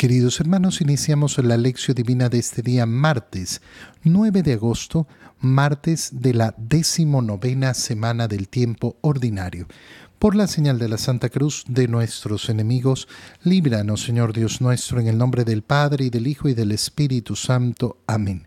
Queridos hermanos, iniciamos la lección divina de este día martes 9 de agosto, martes de la decimonovena semana del tiempo ordinario. Por la señal de la Santa Cruz de nuestros enemigos, líbranos, Señor Dios nuestro, en el nombre del Padre y del Hijo y del Espíritu Santo. Amén.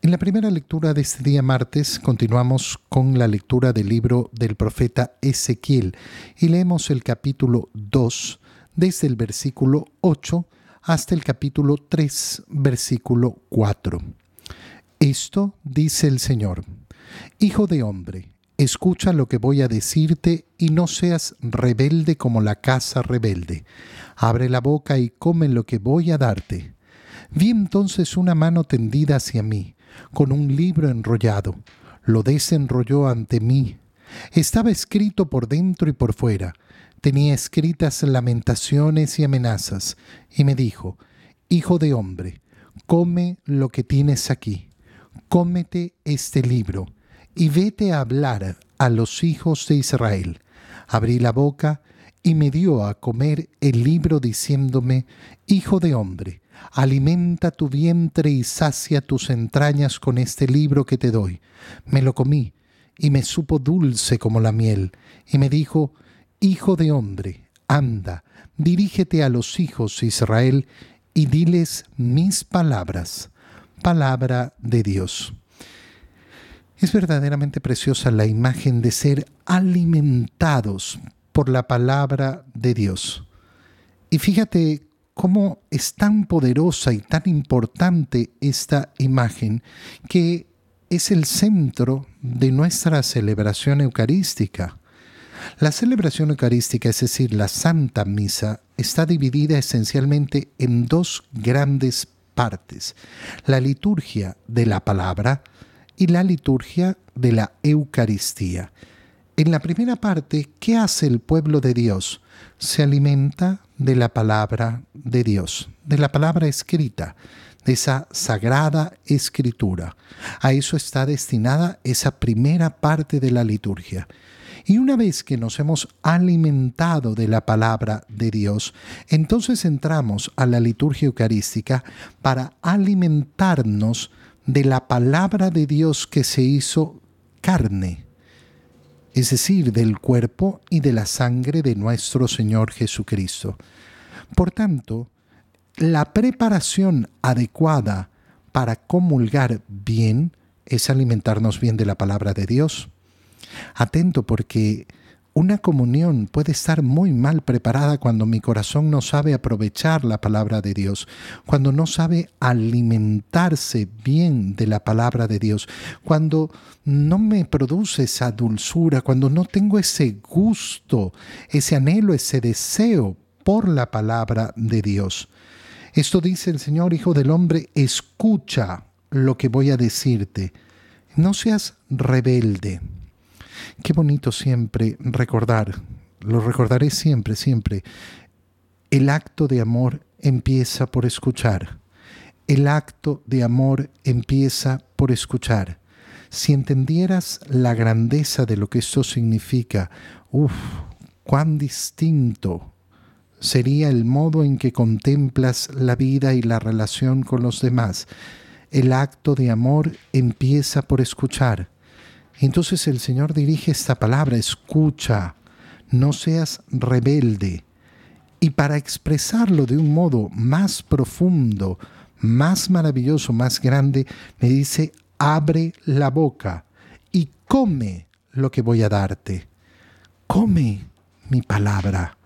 En la primera lectura de este día martes continuamos con la lectura del libro del profeta Ezequiel y leemos el capítulo 2 desde el versículo 8 hasta el capítulo 3, versículo 4. Esto dice el Señor, Hijo de hombre, escucha lo que voy a decirte y no seas rebelde como la casa rebelde. Abre la boca y come lo que voy a darte. Vi entonces una mano tendida hacia mí, con un libro enrollado. Lo desenrolló ante mí. Estaba escrito por dentro y por fuera tenía escritas lamentaciones y amenazas, y me dijo, Hijo de hombre, come lo que tienes aquí, cómete este libro, y vete a hablar a los hijos de Israel. Abrí la boca y me dio a comer el libro diciéndome, Hijo de hombre, alimenta tu vientre y sacia tus entrañas con este libro que te doy. Me lo comí y me supo dulce como la miel, y me dijo, Hijo de hombre, anda, dirígete a los hijos de Israel y diles mis palabras, palabra de Dios. Es verdaderamente preciosa la imagen de ser alimentados por la palabra de Dios. Y fíjate cómo es tan poderosa y tan importante esta imagen que es el centro de nuestra celebración eucarística. La celebración eucarística, es decir, la Santa Misa, está dividida esencialmente en dos grandes partes, la liturgia de la palabra y la liturgia de la Eucaristía. En la primera parte, ¿qué hace el pueblo de Dios? Se alimenta de la palabra de Dios, de la palabra escrita, de esa sagrada escritura. A eso está destinada esa primera parte de la liturgia. Y una vez que nos hemos alimentado de la palabra de Dios, entonces entramos a la liturgia eucarística para alimentarnos de la palabra de Dios que se hizo carne, es decir, del cuerpo y de la sangre de nuestro Señor Jesucristo. Por tanto, la preparación adecuada para comulgar bien es alimentarnos bien de la palabra de Dios. Atento porque una comunión puede estar muy mal preparada cuando mi corazón no sabe aprovechar la palabra de Dios, cuando no sabe alimentarse bien de la palabra de Dios, cuando no me produce esa dulzura, cuando no tengo ese gusto, ese anhelo, ese deseo por la palabra de Dios. Esto dice el Señor, Hijo del Hombre, escucha lo que voy a decirte. No seas rebelde Qué bonito siempre recordar, lo recordaré siempre, siempre. El acto de amor empieza por escuchar. El acto de amor empieza por escuchar. Si entendieras la grandeza de lo que esto significa, uff, cuán distinto sería el modo en que contemplas la vida y la relación con los demás. El acto de amor empieza por escuchar. Entonces el Señor dirige esta palabra, escucha, no seas rebelde. Y para expresarlo de un modo más profundo, más maravilloso, más grande, me dice, abre la boca y come lo que voy a darte. Come mi palabra.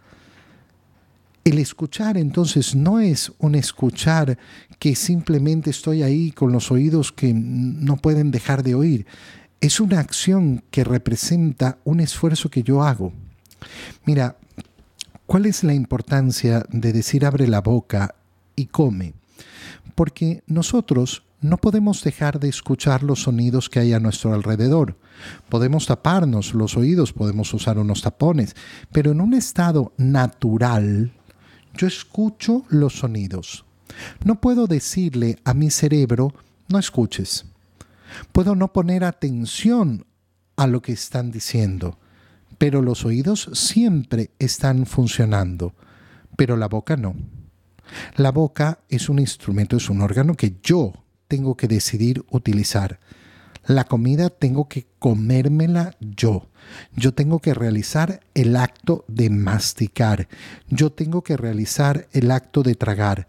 El escuchar entonces no es un escuchar que simplemente estoy ahí con los oídos que no pueden dejar de oír es una acción que representa un esfuerzo que yo hago. Mira, ¿cuál es la importancia de decir abre la boca y come? Porque nosotros no podemos dejar de escuchar los sonidos que hay a nuestro alrededor. Podemos taparnos los oídos, podemos usar unos tapones, pero en un estado natural yo escucho los sonidos. No puedo decirle a mi cerebro, no escuches. Puedo no poner atención a lo que están diciendo, pero los oídos siempre están funcionando, pero la boca no. La boca es un instrumento, es un órgano que yo tengo que decidir utilizar. La comida tengo que comérmela yo. Yo tengo que realizar el acto de masticar. Yo tengo que realizar el acto de tragar.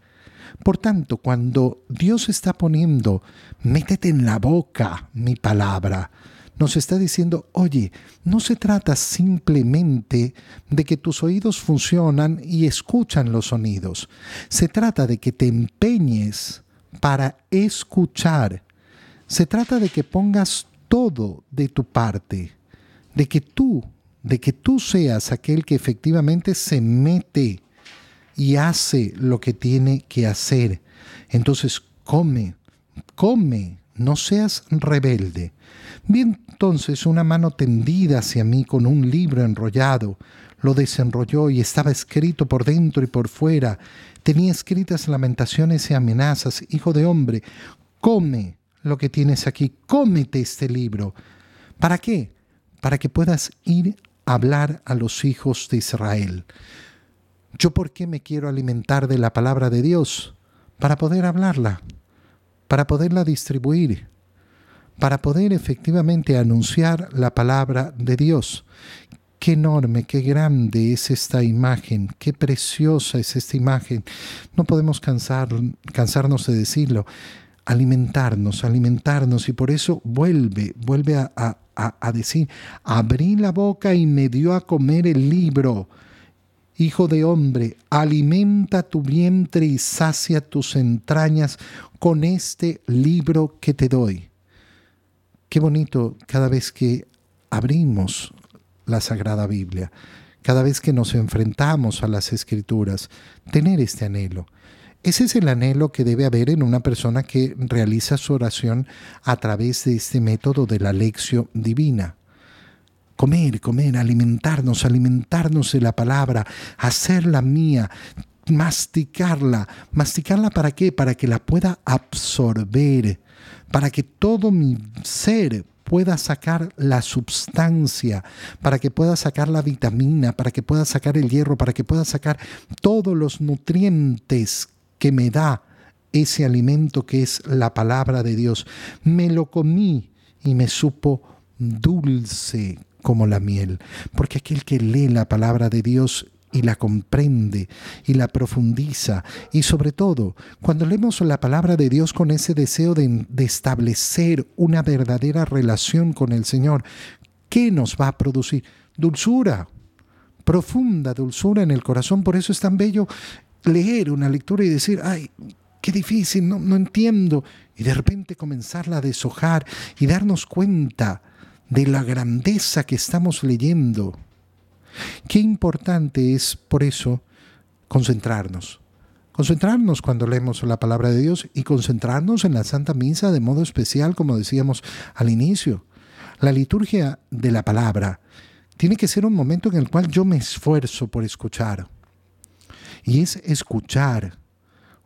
Por tanto, cuando Dios está poniendo, métete en la boca mi palabra, nos está diciendo, oye, no se trata simplemente de que tus oídos funcionan y escuchan los sonidos. Se trata de que te empeñes para escuchar. Se trata de que pongas todo de tu parte, de que tú, de que tú seas aquel que efectivamente se mete y hace lo que tiene que hacer. Entonces, come, come, no seas rebelde. Vi entonces una mano tendida hacia mí con un libro enrollado. Lo desenrolló y estaba escrito por dentro y por fuera. Tenía escritas lamentaciones y amenazas. Hijo de hombre, come lo que tienes aquí, cómete este libro. ¿Para qué? Para que puedas ir a hablar a los hijos de Israel. ¿Yo por qué me quiero alimentar de la palabra de Dios? Para poder hablarla, para poderla distribuir, para poder efectivamente anunciar la palabra de Dios. Qué enorme, qué grande es esta imagen, qué preciosa es esta imagen. No podemos cansar, cansarnos de decirlo. Alimentarnos, alimentarnos, y por eso vuelve, vuelve a, a decir, abrí la boca y me dio a comer el libro Hijo de hombre, alimenta tu vientre y sacia tus entrañas con este libro que te doy. Qué bonito cada vez que abrimos la Sagrada Biblia, cada vez que nos enfrentamos a las Escrituras, tener este anhelo. Ese es el anhelo que debe haber en una persona que realiza su oración a través de este método de la lección divina comer, comer, alimentarnos, alimentarnos de la palabra, hacerla mía, masticarla. ¿Masticarla para qué? Para que la pueda absorber, para que todo mi ser pueda sacar la substancia, para que pueda sacar la vitamina, para que pueda sacar el hierro, para que pueda sacar todos los nutrientes que me da ese alimento que es la palabra de Dios. Me lo comí y me supo dulce como la miel, porque aquel que lee la palabra de Dios y la comprende y la profundiza. Y sobre todo, cuando leemos la palabra de Dios con ese deseo de, establecer una verdadera relación con el Señor, ¿qué nos va a producir? Dulzura, profunda dulzura en el corazón. Por eso es tan bello leer una lectura y decir, ay, qué difícil, no, entiendo. Y de repente comenzarla a deshojar y darnos cuenta de la grandeza que estamos leyendo. Qué importante es, por eso, concentrarnos. Concentrarnos cuando leemos la palabra de Dios y concentrarnos en la Santa Misa de modo especial, como decíamos al inicio. La liturgia de la palabra tiene que ser un momento en el cual yo me esfuerzo por escuchar. Y es escuchar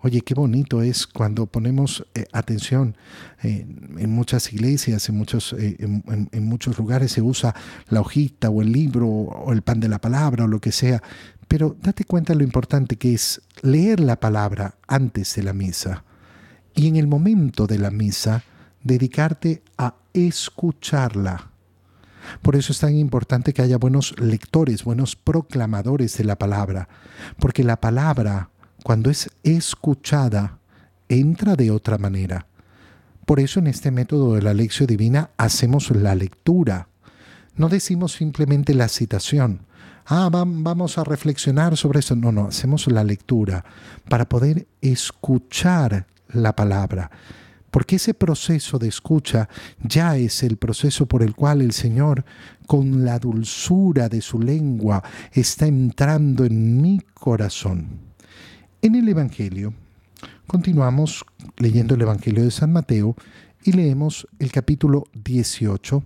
Oye, qué bonito es cuando ponemos eh, atención. Eh, en muchas iglesias, en muchos, eh, en, muchos lugares se usa la hojita o el libro o el pan de la palabra o lo que sea. Pero date cuenta lo importante que es leer la palabra antes de la misa y en el momento de la misa dedicarte a escucharla. Por eso es tan importante que haya buenos lectores, buenos proclamadores de la palabra, porque la palabra cuando es escuchada, entra de otra manera. Por eso en este método de la lección divina hacemos la lectura. No decimos simplemente la citación. Ah, vamos a reflexionar sobre eso. No, no, hacemos la lectura para poder escuchar la palabra. Porque ese proceso de escucha ya es el proceso por el cual el Señor, con la dulzura de su lengua, está entrando en mi corazón. En el Evangelio, Continuamos leyendo el Evangelio de San Mateo y leemos el capítulo 18,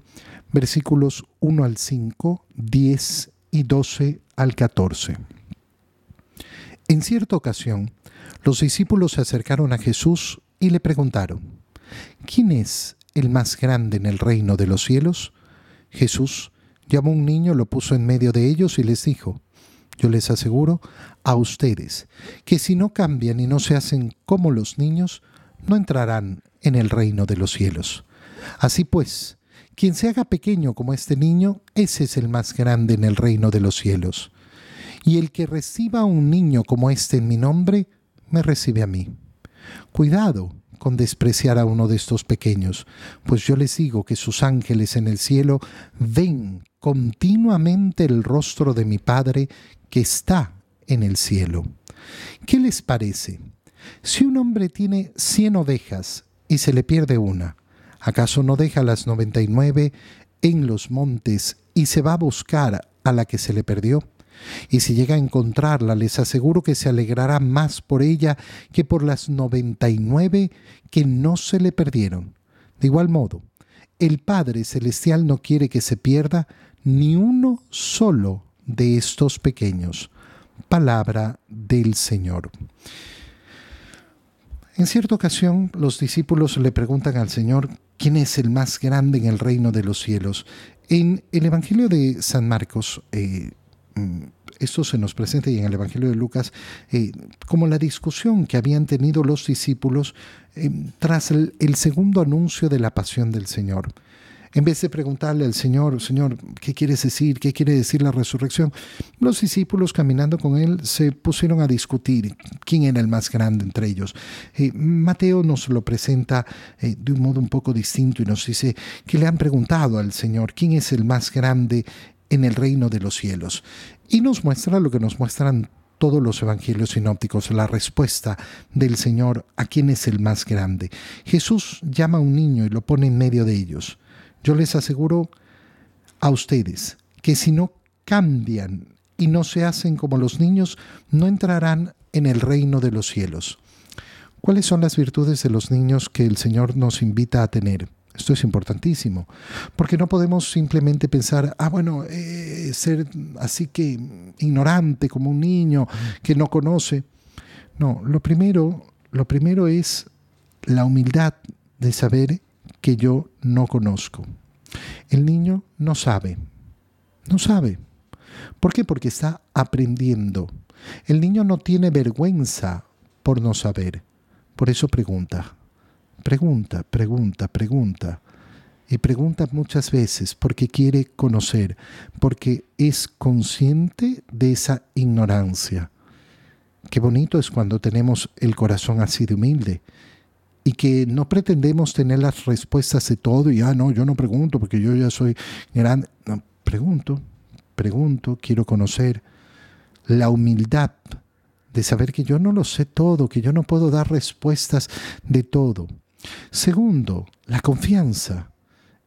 versículos 1 al 5, 10 y 12 al 14. En cierta ocasión, los discípulos se acercaron a Jesús y le preguntaron, ¿quién es el más grande en el reino de los cielos? Jesús llamó a un niño, lo puso en medio de ellos y les dijo, yo les aseguro a ustedes que si no cambian y no se hacen como los niños, no entrarán en el reino de los cielos. Así pues, quien se haga pequeño como este niño, ese es el más grande en el reino de los cielos. Y el que reciba a un niño como este en mi nombre, me recibe a mí. Cuidado con despreciar a uno de estos pequeños, pues yo les digo que sus ángeles en el cielo ven continuamente el rostro de mi Padre que está en el cielo. ¿Qué les parece? Si un hombre tiene cien ovejas y se le pierde una, ¿acaso no deja las noventa y nueve en los montes y se va a buscar a la que se le perdió? Y si llega a encontrarla, les aseguro que se alegrará más por ella que por las noventa y nueve que no se le perdieron. De igual modo, el Padre Celestial no quiere que se pierda ni uno solo de estos pequeños. Palabra del Señor. En cierta ocasión los discípulos le preguntan al Señor quién es el más grande en el reino de los cielos. En el Evangelio de San Marcos, eh, mm, esto se nos presenta y en el Evangelio de Lucas eh, como la discusión que habían tenido los discípulos eh, tras el segundo anuncio de la pasión del Señor. En vez de preguntarle al Señor, Señor, ¿qué quieres decir? ¿Qué quiere decir la resurrección? Los discípulos caminando con él se pusieron a discutir quién era el más grande entre ellos. Eh, Mateo nos lo presenta eh, de un modo un poco distinto y nos dice que le han preguntado al Señor quién es el más grande en el reino de los cielos. Y nos muestra lo que nos muestran todos los evangelios sinópticos, la respuesta del Señor a quién es el más grande. Jesús llama a un niño y lo pone en medio de ellos. Yo les aseguro a ustedes que si no cambian y no se hacen como los niños, no entrarán en el reino de los cielos. ¿Cuáles son las virtudes de los niños que el Señor nos invita a tener? Esto es importantísimo, porque no podemos simplemente pensar, ah, bueno, eh, ser así que ignorante como un niño que no conoce. No, lo primero, lo primero es la humildad de saber que yo no conozco. El niño no sabe, no sabe. ¿Por qué? Porque está aprendiendo. El niño no tiene vergüenza por no saber. Por eso pregunta, pregunta, pregunta, pregunta. Y pregunta muchas veces porque quiere conocer, porque es consciente de esa ignorancia. Qué bonito es cuando tenemos el corazón así de humilde y que no pretendemos tener las respuestas de todo y, ah, no, yo no pregunto porque yo ya soy grande. No, pregunto, pregunto, quiero conocer la humildad de saber que yo no lo sé todo, que yo no puedo dar respuestas de todo. Segundo, la confianza.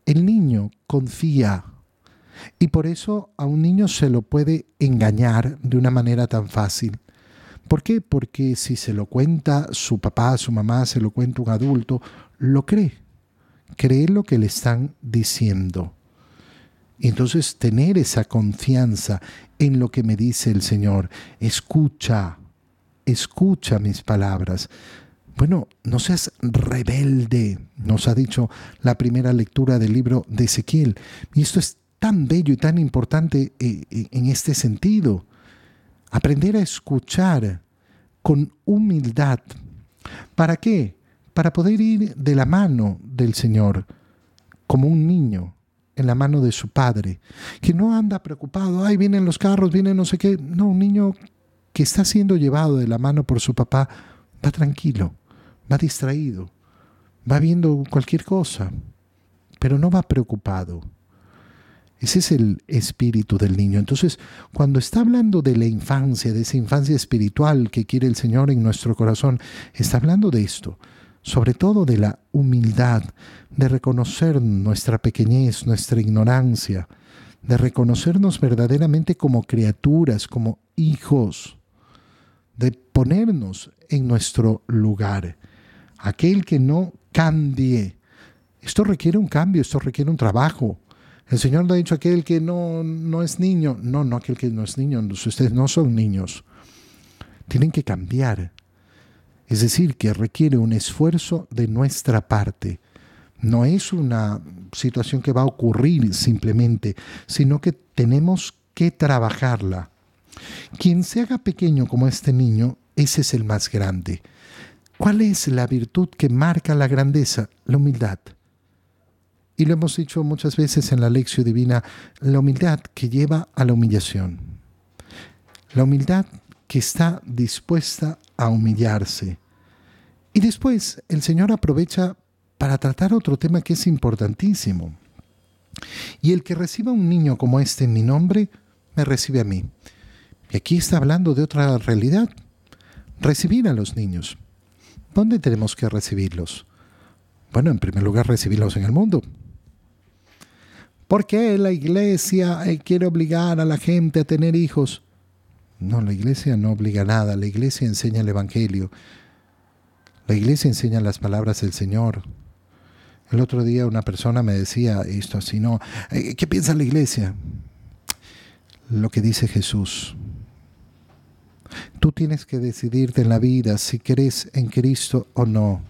El niño confía y por eso a un niño se lo puede engañar de una manera tan fácil. ¿Por qué? Porque si se lo cuenta su papá, su mamá, se lo cuenta un adulto, lo cree. Cree lo que le están diciendo. Entonces tener esa confianza en lo que me dice el Señor. Escucha, escucha mis palabras. Bueno, no seas rebelde, nos ha dicho la primera lectura del libro de Ezequiel. Y esto es tan bello y tan importante eh, eh, en este sentido. Aprender a escuchar con humildad. ¿Para qué? Para poder ir de la mano del Señor, como un niño en la mano de su padre, que no anda preocupado, ay, vienen los carros, vienen no sé qué. No, un niño que está siendo llevado de la mano por su papá va tranquilo, va distraído, va viendo cualquier cosa, pero no va preocupado. Ese es el espíritu del niño. Entonces, cuando está hablando de la infancia, de esa infancia espiritual que quiere el Señor en nuestro corazón, está hablando de esto, sobre todo de la humildad, de reconocer nuestra pequeñez, nuestra ignorancia, de reconocernos verdaderamente como criaturas, como hijos, de ponernos en nuestro lugar. Aquel que no cambie. Esto requiere un cambio, esto requiere un trabajo. El Señor no ha dicho aquel que no, no es niño. No, no aquel que no es niño. Ustedes no son niños. Tienen que cambiar. Es decir, que requiere un esfuerzo de nuestra parte. No es una situación que va a ocurrir simplemente, sino que tenemos que trabajarla. Quien se haga pequeño como este niño, ese es el más grande. ¿Cuál es la virtud que marca la grandeza? La humildad. Y lo hemos dicho muchas veces en la lección divina, la humildad que lleva a la humillación. La humildad que está dispuesta a humillarse. Y después el Señor aprovecha para tratar otro tema que es importantísimo. Y el que reciba un niño como este en mi nombre, me recibe a mí. Y aquí está hablando de otra realidad. Recibir a los niños. ¿Dónde tenemos que recibirlos? Bueno, en primer lugar, recibirlos en el mundo. ¿Por qué la iglesia eh, quiere obligar a la gente a tener hijos? No, la iglesia no obliga nada, la iglesia enseña el Evangelio. La iglesia enseña las palabras del Señor. El otro día una persona me decía esto así, ¿no? Eh, ¿Qué piensa la iglesia? Lo que dice Jesús. Tú tienes que decidirte en la vida si crees en Cristo o no.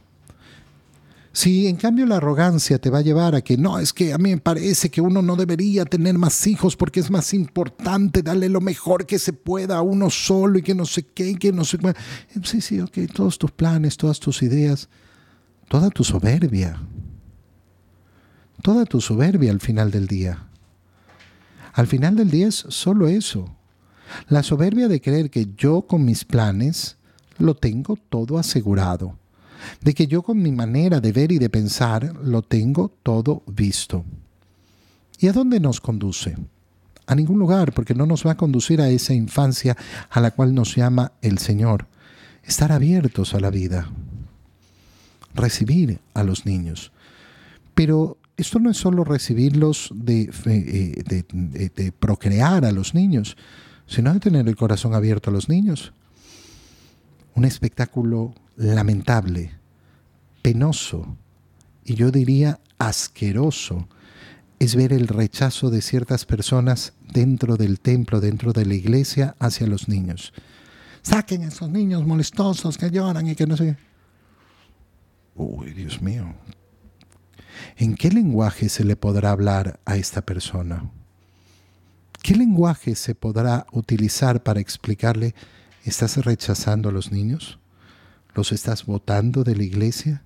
Si en cambio la arrogancia te va a llevar a que no, es que a mí me parece que uno no debería tener más hijos porque es más importante darle lo mejor que se pueda a uno solo y que no sé qué, y que no sé qué. Sí, sí, ok, todos tus planes, todas tus ideas, toda tu soberbia, toda tu soberbia al final del día. Al final del día es solo eso. La soberbia de creer que yo con mis planes lo tengo todo asegurado de que yo con mi manera de ver y de pensar lo tengo todo visto. ¿Y a dónde nos conduce? A ningún lugar, porque no nos va a conducir a esa infancia a la cual nos llama el Señor. Estar abiertos a la vida. Recibir a los niños. Pero esto no es solo recibirlos de, eh, procrear a los niños, sino de tener el corazón abierto a los niños. Un espectáculo lamentable, penoso y yo diría asqueroso es ver el rechazo de ciertas personas dentro del templo, dentro de la iglesia, hacia los niños. Saquen a esos niños molestosos que lloran y que no sé. Uy, Dios mío. ¿En qué lenguaje se le podrá hablar a esta persona? ¿Qué lenguaje se podrá utilizar para explicarle, ¿estás rechazando a los niños? ¿Los estás votando de la iglesia?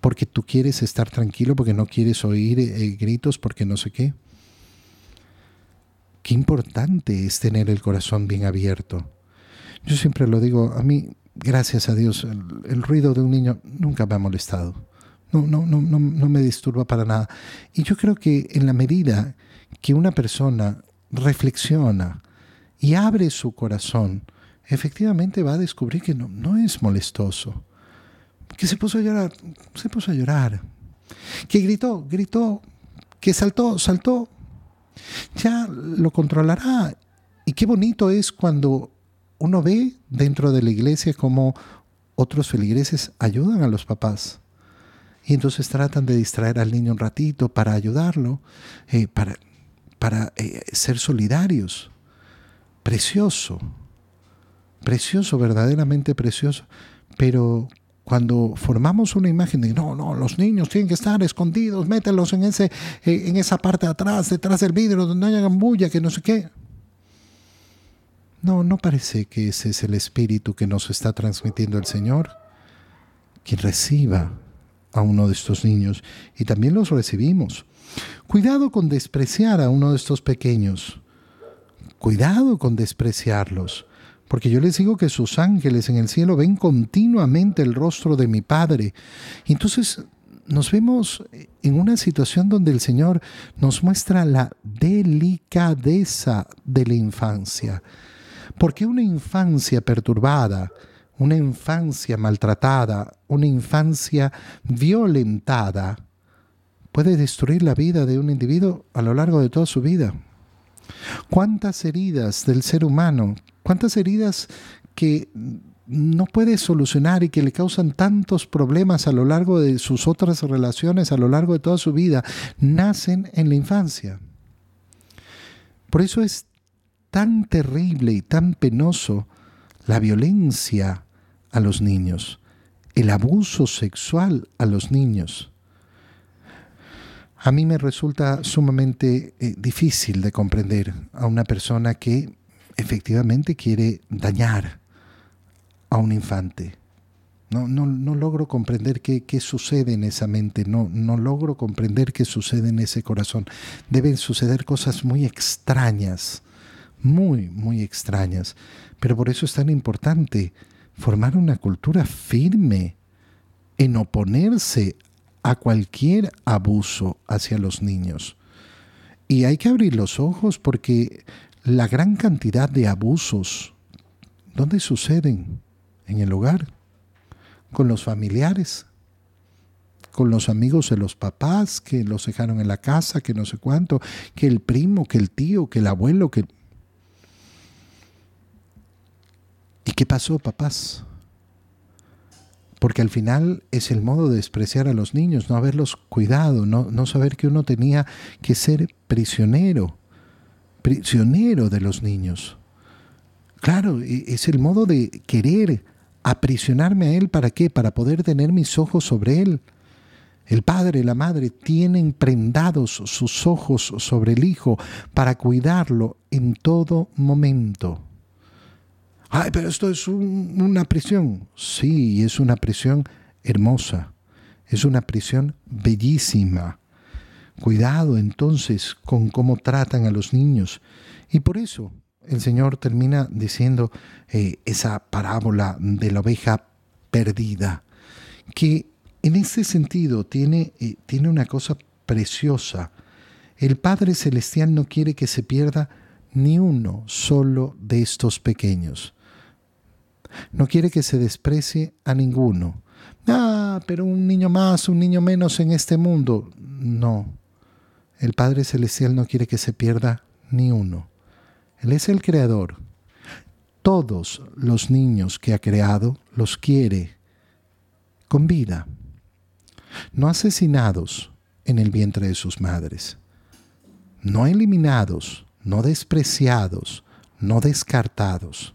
Porque tú quieres estar tranquilo, porque no quieres oír eh, gritos, porque no sé qué. Qué importante es tener el corazón bien abierto. Yo siempre lo digo, a mí, gracias a Dios, el, ruido de un niño nunca me ha molestado. No, no, no, no, no me disturba para nada. Y yo creo que en la medida que una persona reflexiona y abre su corazón, efectivamente va a descubrir que no, no es molestoso. Que se puso a llorar, se puso a llorar. Que gritó, gritó. Que saltó, saltó. Ya lo controlará. Y qué bonito es cuando uno ve dentro de la iglesia cómo otros feligreses ayudan a los papás. Y entonces tratan de distraer al niño un ratito para ayudarlo, eh, para, para eh, ser solidarios. Precioso precioso, verdaderamente precioso, pero cuando formamos una imagen de no, no, los niños tienen que estar escondidos, mételos en, ese, eh, en esa parte de atrás, detrás del vidrio, donde no haya bulla, que no sé qué. No, no parece que ese es el espíritu que nos está transmitiendo el Señor. Quien reciba a uno de estos niños y también los recibimos. Cuidado con despreciar a uno de estos pequeños. Cuidado con despreciarlos. Porque yo les digo que sus ángeles en el cielo ven continuamente el rostro de mi Padre. entonces nos vemos en una situación donde el Señor nos muestra la delicadeza de la infancia. Porque una infancia perturbada, una infancia maltratada, una infancia violentada, puede destruir la vida de un individuo a lo largo de toda su vida. ¿Cuántas heridas del ser humano, cuántas heridas que no puede solucionar y que le causan tantos problemas a lo largo de sus otras relaciones, a lo largo de toda su vida, nacen en la infancia. Por eso es tan terrible y tan penoso la violencia a los niños, el abuso sexual a los niños. A mí me resulta sumamente eh, difícil de comprender a una persona que efectivamente quiere dañar a un infante. No, no, no logro comprender qué, qué, sucede en esa mente, no, no logro comprender qué sucede en ese corazón. Deben suceder cosas muy extrañas, muy, muy extrañas. Pero por eso es tan importante formar una cultura firme en oponerse a cualquier abuso hacia los niños. Y hay que abrir los ojos porque la gran cantidad de abusos, ¿dónde suceden? en el hogar, con los familiares, con los amigos de los papás que los dejaron en la casa, que no sé cuánto, que el primo, que el tío, que el abuelo, que... ¿Y qué pasó, papás? Porque al final es el modo de despreciar a los niños, no haberlos cuidado, no, no saber que uno tenía que ser prisionero, prisionero de los niños. Claro, e, es el modo de querer aprisionarme a Él, ¿para qué? Para poder tener mis ojos sobre Él. El padre la madre tienen prendados sus ojos sobre el hijo para cuidarlo en todo momento. Ay, pero esto es una prisión. Sí, es una prisión hermosa. Es una prisión bellísima. Cuidado entonces con cómo tratan a los niños. Y por eso el Señor termina diciendo eh, esa parábola de la oveja perdida, que en ese sentido tiene, eh, tiene una cosa preciosa. El Padre Celestial no quiere que se pierda ni uno solo de estos pequeños. No quiere que se desprecie a ninguno. Ah, pero un niño más, un niño menos en este mundo. No. El Padre Celestial no quiere que se pierda ni uno. Él es el creador. Todos los niños que ha creado los quiere con vida, no asesinados en el vientre de sus madres, no eliminados, no despreciados, no descartados.